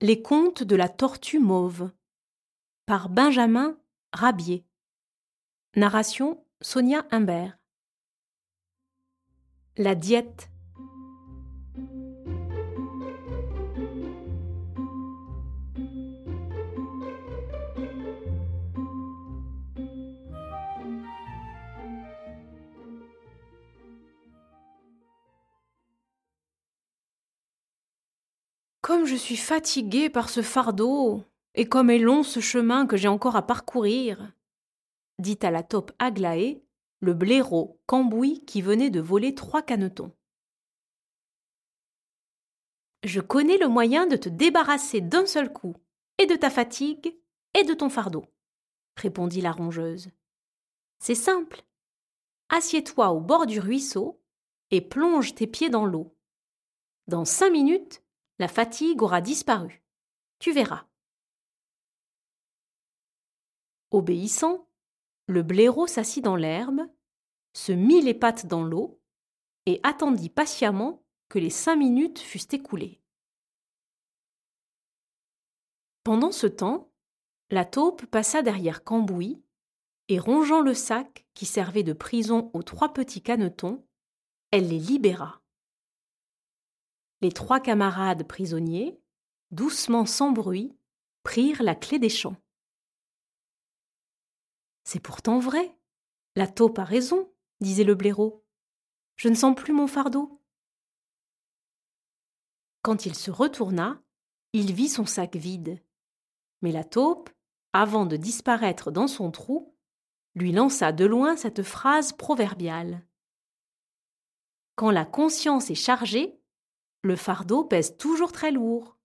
Les contes de la tortue mauve par Benjamin Rabier. Narration Sonia Humbert. La diète. Comme je suis fatiguée par ce fardeau, et comme est long ce chemin que j'ai encore à parcourir, dit à la taupe Aglaé le blaireau Cambouis qui venait de voler trois canetons. Je connais le moyen de te débarrasser d'un seul coup, et de ta fatigue, et de ton fardeau, répondit la rongeuse. C'est simple. Assieds-toi au bord du ruisseau et plonge tes pieds dans l'eau. Dans cinq minutes, la fatigue aura disparu. Tu verras. Obéissant, le blaireau s'assit dans l'herbe, se mit les pattes dans l'eau et attendit patiemment que les cinq minutes fussent écoulées. Pendant ce temps, la taupe passa derrière Cambouis et rongeant le sac qui servait de prison aux trois petits canetons, elle les libéra. Les trois camarades prisonniers, doucement sans bruit, prirent la clé des champs. C'est pourtant vrai. La taupe a raison, disait le blaireau. Je ne sens plus mon fardeau. Quand il se retourna, il vit son sac vide. Mais la taupe, avant de disparaître dans son trou, lui lança de loin cette phrase proverbiale. Quand la conscience est chargée, le fardeau pèse toujours très lourd.